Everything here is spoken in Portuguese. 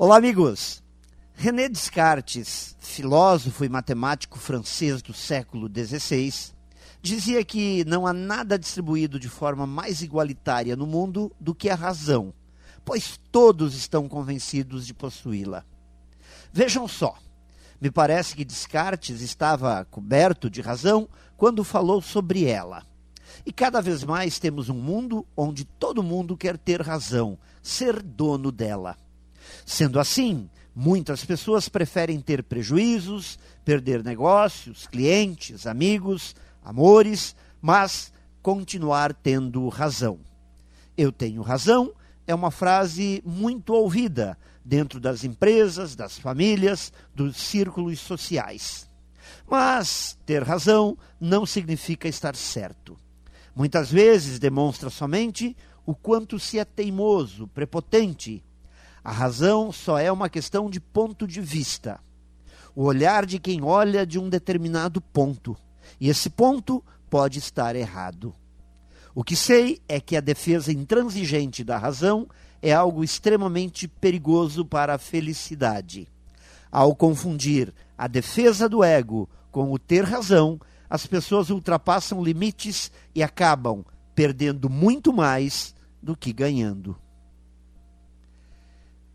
Olá, amigos. René Descartes, filósofo e matemático francês do século XVI, dizia que não há nada distribuído de forma mais igualitária no mundo do que a razão, pois todos estão convencidos de possuí-la. Vejam só, me parece que Descartes estava coberto de razão quando falou sobre ela. E cada vez mais temos um mundo onde todo mundo quer ter razão, ser dono dela. Sendo assim, muitas pessoas preferem ter prejuízos, perder negócios, clientes, amigos, amores, mas continuar tendo razão. Eu tenho razão é uma frase muito ouvida dentro das empresas, das famílias, dos círculos sociais. Mas ter razão não significa estar certo. Muitas vezes demonstra somente o quanto se é teimoso, prepotente. A razão só é uma questão de ponto de vista. O olhar de quem olha de um determinado ponto. E esse ponto pode estar errado. O que sei é que a defesa intransigente da razão é algo extremamente perigoso para a felicidade. Ao confundir a defesa do ego com o ter razão, as pessoas ultrapassam limites e acabam perdendo muito mais do que ganhando.